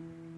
Mm-hmm.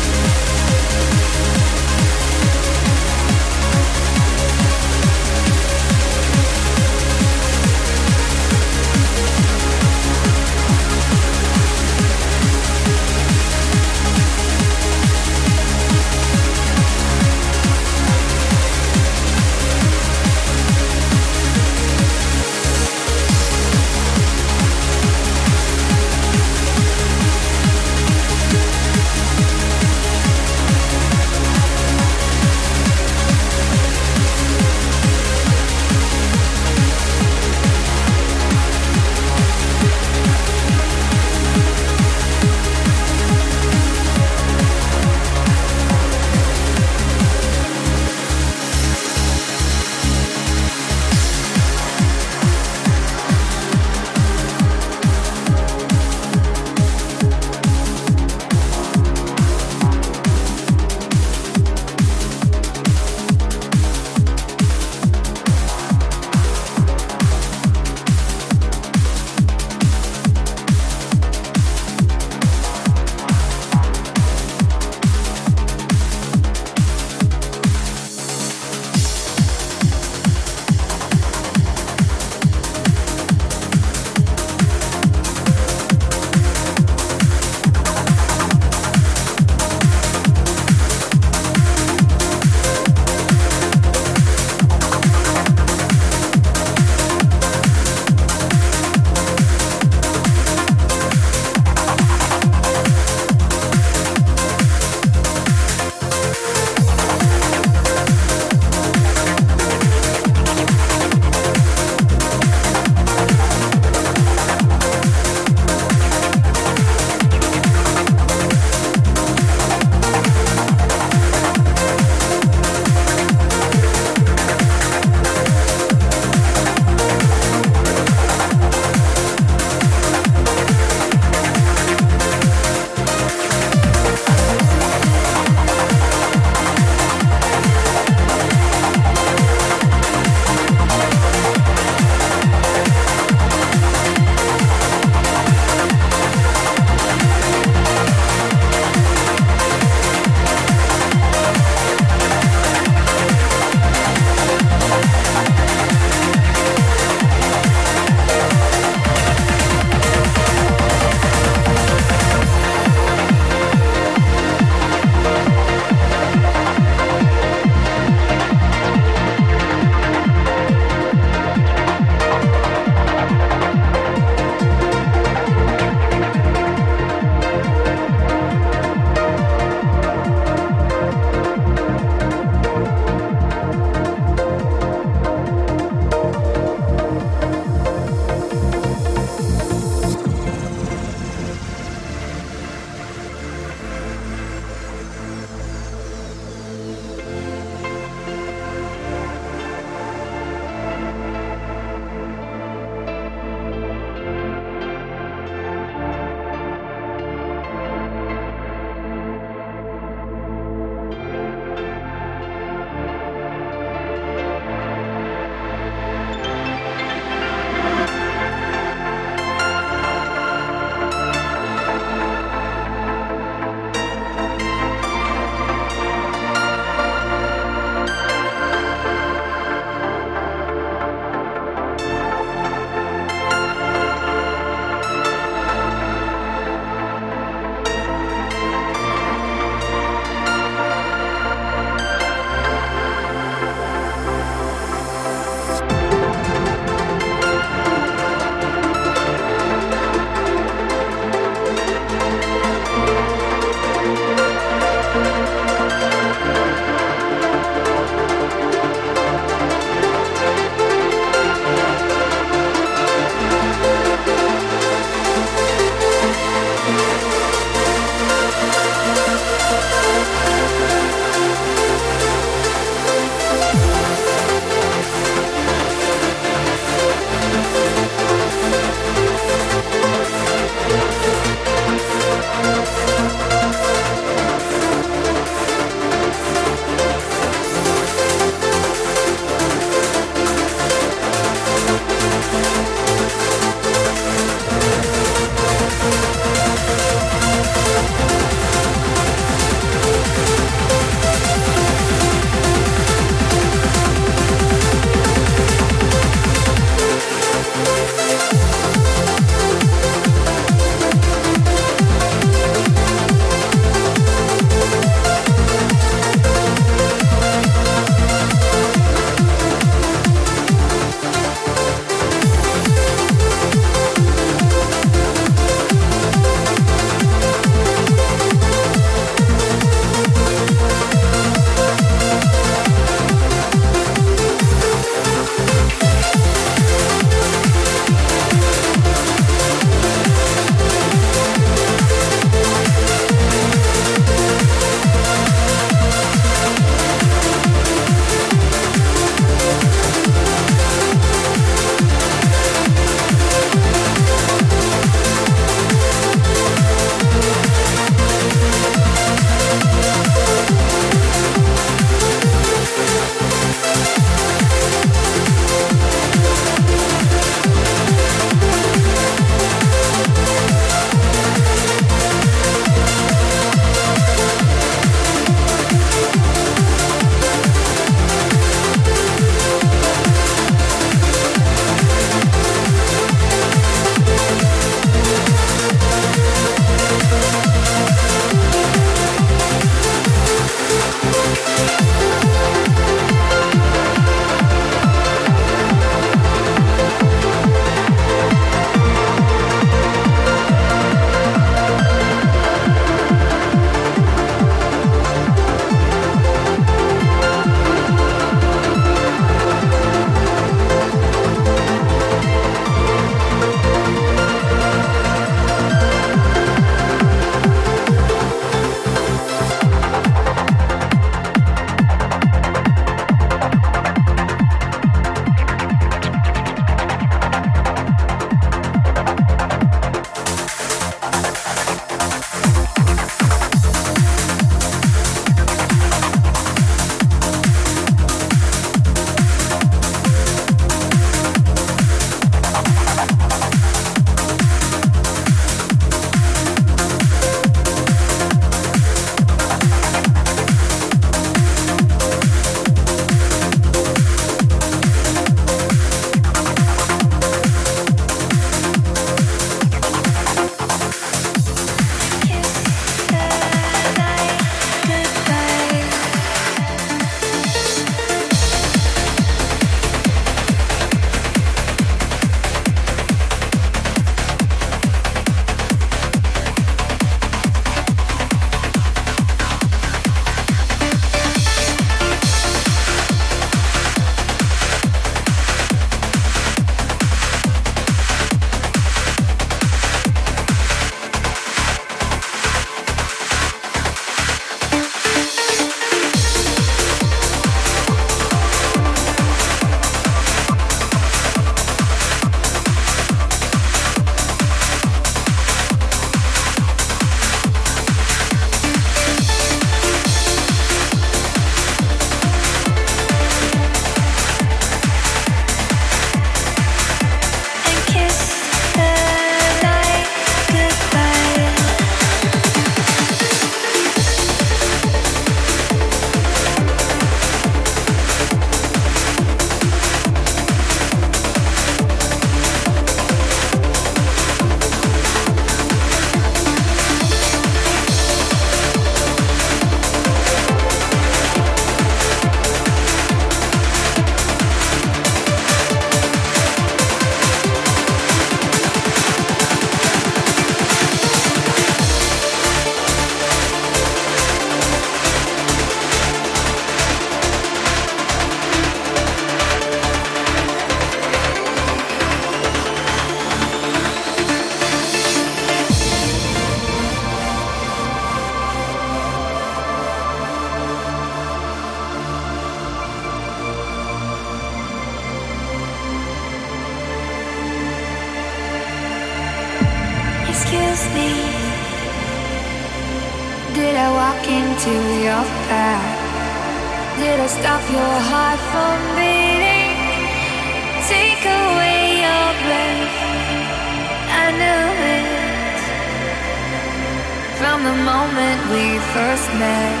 moment we first met,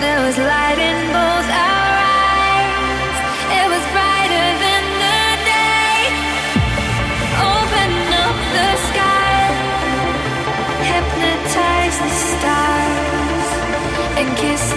there was light in both our eyes. It was brighter than the day. Open up the sky, hypnotize the stars, and kiss.